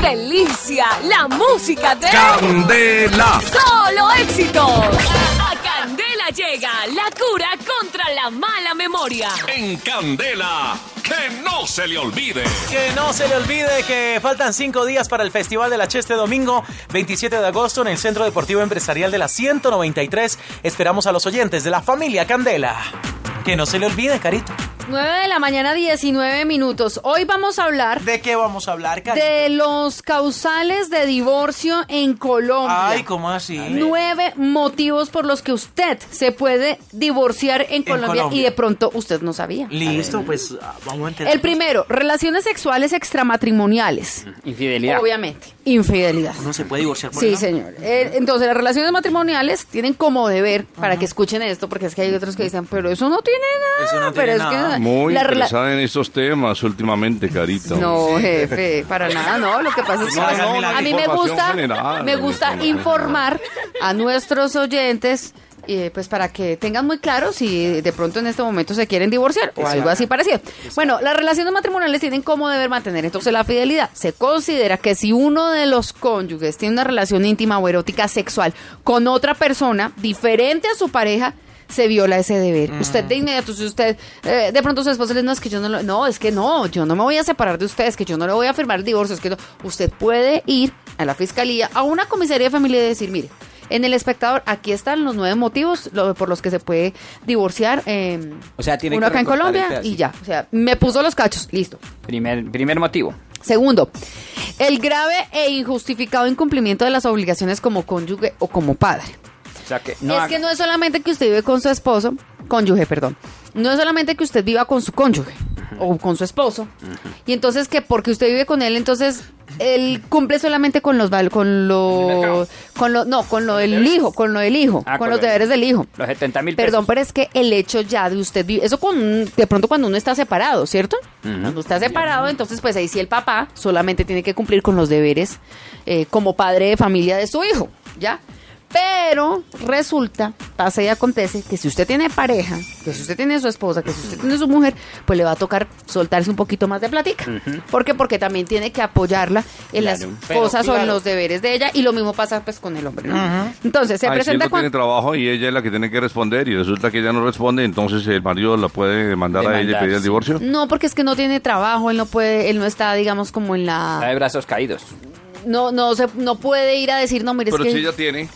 ¡Qué delicia! La música de... Candela. ¡Solo éxitos! A Candela llega la cura contra la mala memoria. En Candela. Que no se le olvide. Que no se le olvide que faltan cinco días para el Festival de la Che este domingo, 27 de agosto, en el Centro Deportivo Empresarial de la 193. Esperamos a los oyentes de la familia Candela. Que no se le olvide, Carito. 9 de la mañana, 19 minutos. Hoy vamos a hablar ¿De qué vamos a hablar, Carito? de los causales de divorcio en Colombia. Ay, ¿cómo así? Nueve motivos por los que usted se puede divorciar en Colombia, Colombia. y de pronto usted no sabía. Listo, pues ah, vamos a entender. El primero, relaciones sexuales extramatrimoniales. Infidelidad. Obviamente, infidelidad. No se puede divorciar por Sí, eso? señor. Eh, entonces, las relaciones matrimoniales tienen como deber, para que escuchen esto, porque es que hay otros que dicen, pero eso no tiene nada. Eso no pero tiene es que nada. Muy la interesada en estos temas últimamente, Carito. No, jefe, para nada, no. Lo que pasa es que No, no, no, a mí me gusta, general, me gusta informar a nuestros oyentes. eh, pues para que tengan muy claro si de pronto en este momento se quieren divorciar o algo así parecido. Bueno, las relaciones matrimoniales tienen como deber mantener entonces la fidelidad. Se considera que si uno de los cónyuges tiene una relación íntima o erótica sexual con otra persona diferente a su pareja, se viola ese deber. Usted de inmediato, si usted, eh, de pronto su esposa le dice, no, es que yo no lo, no, es que no, yo no me voy a separar de usted, es que yo no le voy a firmar el divorcio, es que no. Usted puede ir a la fiscalía, a una comisaría de familia y decir, mire, en el espectador, aquí están los nueve motivos lo- por los que se puede divorciar. eh, O sea, tiene uno que acá en Colombia y ya. O sea, me puso los cachos, listo. Primer, primer motivo. Segundo, el grave e injustificado incumplimiento de las obligaciones como cónyuge o como padre. O sea que no es haga- que no es solamente que usted vive con su esposo, cónyuge, perdón. No es solamente que usted viva con su cónyuge o con su esposo. Y entonces que porque usted vive con él, entonces él cumple solamente con los con lo con lo no, con lo del hijo, con lo del hijo, Ah, con con los deberes del hijo. Los 70 mil pesos. Perdón, pero es que el hecho ya de usted vi- eso con de pronto cuando uno está separado, ¿cierto? Cuando está separado, entonces pues ahí sí el papá solamente tiene que cumplir con los deberes eh, como padre de familia de su hijo, ¿ya? Pero resulta, pasa y acontece que si usted tiene pareja, que si usted tiene su esposa, que si usted tiene su mujer, pues le va a tocar soltarse un poquito más de platica. ¿Por qué? Porque también tiene que apoyarla en Claro, las pero cosas o en los deberes de ella y lo mismo pasa pues con el hombre, ¿no? Entonces se Ay, si presenta no cuando... tiene trabajo y ella es la que tiene que responder y resulta que ella no responde, entonces el marido la puede mandar a ella y Demandar, pedir el divorcio. No, porque es que no tiene trabajo, él no puede, él no está, digamos, como en Está la, de brazos caídos. no, no se, no puede ir a decir, no, mire, es Pero que si ella tiene.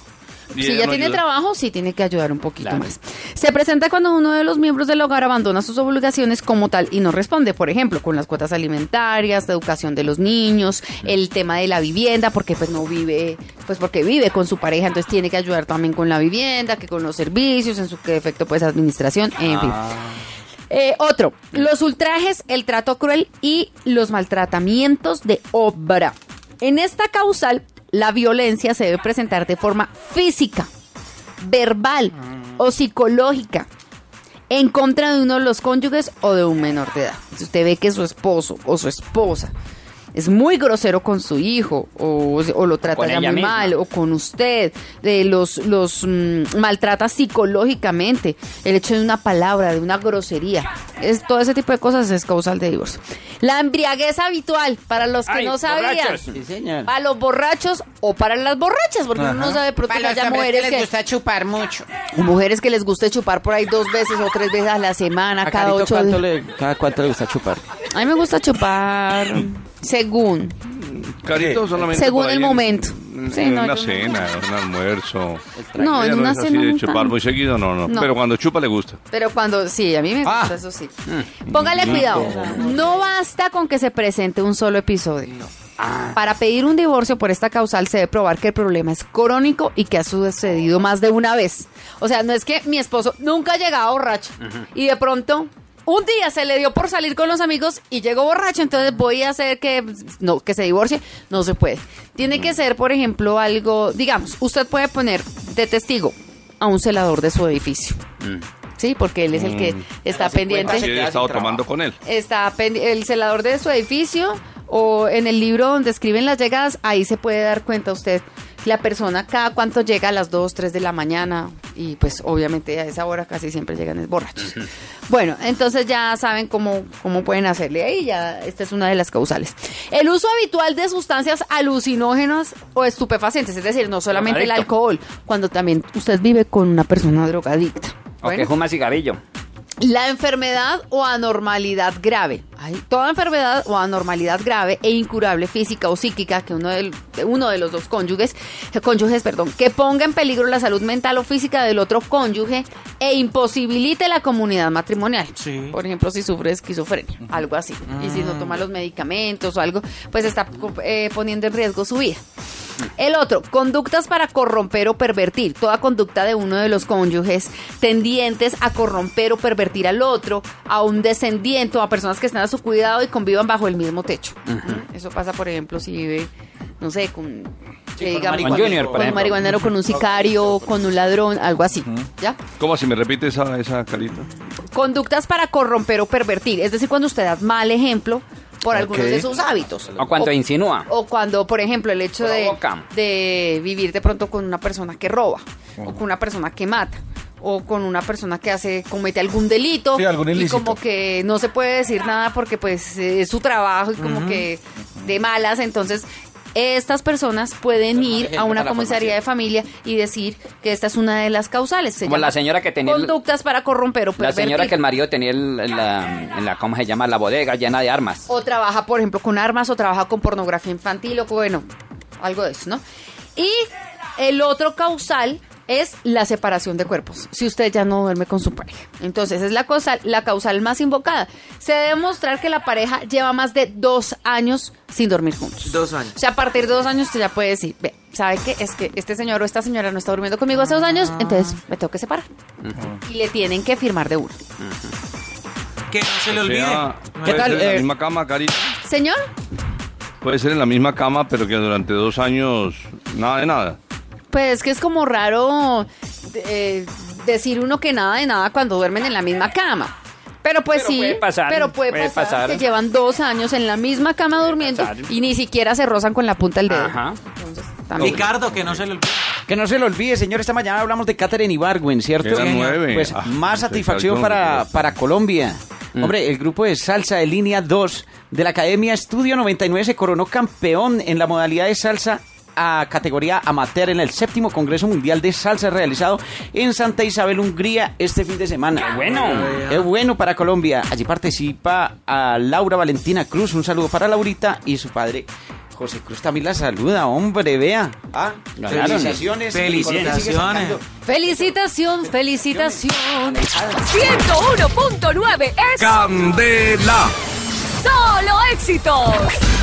Si ella ya no tiene ayuda. trabajo, sí tiene que ayudar un poquito Claro. más. Se presenta cuando uno de los miembros del hogar abandona sus obligaciones como tal y no responde, por ejemplo, con las cuotas alimentarias, la educación de los niños, el tema de la vivienda, porque pues no vive, pues porque vive con su pareja, entonces tiene que ayudar también con la vivienda, que con los servicios, en su defecto pues administración, en fin. Eh, otro, los ultrajes, el trato cruel y los maltratamientos de obra. En esta causal, la violencia se debe presentar de forma física, verbal o psicológica en contra de uno de los cónyuges o de un menor de edad. Si usted ve que su esposo o su esposa es muy grosero con su hijo o, o lo trata ya muy misma. mal o con usted, de los, los mm, maltrata psicológicamente, el hecho de una palabra, de una grosería, es, todo ese tipo de cosas es causal de divorcio. La embriaguez habitual, para los que Ay, no sabían. Sí, para los borrachos o para las borrachas, porque uno no sabe de pronto que Para los haya hombres que mujeres les que, gusta chupar mucho. mujeres que les guste chupar por ahí dos veces o tres veces a la semana, ¿A cada Carito ocho cuánto días. le, cada cuánto le gusta chupar? A mí me gusta chupar según. Carito solamente Según el en- momento. En, Sí, en no, una no- cena, un almuerzo. No, en una es así cena de nunca. chupar muy seguido, no, no, No. Pero cuando chupa le gusta. Pero cuando, sí, a mí me gusta, Ah. eso sí. Póngale cuidado. No basta con que se presente un solo episodio. Para pedir un divorcio por esta causal se debe probar que el problema es crónico y que ha sucedido más de una vez. O sea, no es que mi esposo nunca llegaba borracho y de pronto un día se le dio por salir con los amigos y llegó borracho, entonces voy a hacer que no que se divorcie, no se puede. Tiene que ser, por ejemplo, algo, digamos, usted puede poner de testigo a un celador de su edificio. Sí, porque él es el que está pendiente Si ella estado tomando con él. está el celador de su edificio o en el libro donde escriben las llegadas, ahí se puede dar cuenta usted la persona cada cuánto llega a las 2, 3 de la mañana y pues obviamente a esa hora casi siempre llegan borrachos. Bueno, entonces ya saben cómo, cómo pueden hacerle ahí, ya esta es una de las causales. El uso habitual de sustancias alucinógenas o estupefacientes, es decir, no solamente el alcohol, cuando también usted vive con una persona drogadicta. O que Bueno, fuma cigarrillo. La enfermedad o anormalidad grave. Ay, toda enfermedad o anormalidad grave e incurable física o psíquica que uno, del, de uno de los dos cónyuges, eh, cónyuges, perdón, que ponga en peligro la salud mental o física del otro cónyuge e imposibilite la comunidad matrimonial. Sí. Por ejemplo, si sufre esquizofrenia, algo así. Y si no toma los medicamentos o algo, pues está eh, poniendo en riesgo su vida. El otro, conductas para corromper o pervertir. Toda conducta de uno de los cónyuges tendientes a corromper o pervertir al otro, a un descendiente o a personas que están a su cuidado y convivan bajo el mismo techo. Eso pasa, por ejemplo, si vive, no sé, con, digamos, Con Junior, con un marihuanero, con un sicario, con un ladrón, algo así. ¿Ya? ¿Cómo si me repite esa, esa carita? Conductas para corromper o pervertir. Es decir, cuando usted da mal ejemplo por algunos de sus hábitos. O cuando insinúa. O cuando, por ejemplo, el hecho de, de vivir de pronto con una persona que roba, o con una persona que mata, o con una persona que hace, comete algún delito, Sí, algún y como que no se puede decir nada porque pues es su trabajo y como que de malas, entonces estas personas pueden ir a una comisaría de familia y decir que esta es una de las causales. Se Como la señora que tenía el- Conductas para corromper o La pervertir. señora que el marido tenía el- la, en la, ¿cómo se llama? La bodega llena de armas. O trabaja, por ejemplo, con armas o trabaja con pornografía infantil o bueno, algo de eso, ¿no? Y el otro causal es la separación de cuerpos. Si usted ya no duerme con su pareja. Entonces, es la causal, la causal más invocada. Se debe mostrar que la pareja lleva más de dos años sin dormir juntos. Dos años. O sea, a partir de dos años usted ya puede decir, ve, ¿sabe qué? Es que este señor o esta señora no está durmiendo conmigo hace dos años, entonces me tengo que separar. Y le tienen que firmar de uno. Que no se le O sea, es- ser en la Eh, misma cama, carita. Señor, Puede ser en la misma cama, pero que durante dos años nada de nada. Pues que es como raro eh, decir uno que nada de nada cuando duermen en la misma cama. Pero pues Pero sí, puede pasar, pero puede, puede pasar, pasar. que llevan dos años en la misma cama durmiendo pasar. y ni siquiera se rozan con la punta del dedo. Ajá. Entonces. Ricardo, que no se le olvide. Que no se lo olvide, señor, esta mañana hablamos de Catherine Ibargüen, ¿cierto? Nueve. Pues Ah, más satisfacción para, para Colombia. Hombre, el grupo de salsa de línea 2 de la Academia Estudio 99 se coronó campeón en la modalidad de salsa a categoría amateur en el séptimo Congreso Mundial de Salsa realizado en Santa Isabel, Hungría, este fin de semana. Bueno. Qué bueno para Colombia. Allí participa a Laura Valentina Cruz. Un saludo para Laurita y su padre. José Cruz también la saluda, hombre, vea. Ah, felicitaciones. Felicitaciones. Felicitación, felicitación. 101.9 es Candela. solo éxitos.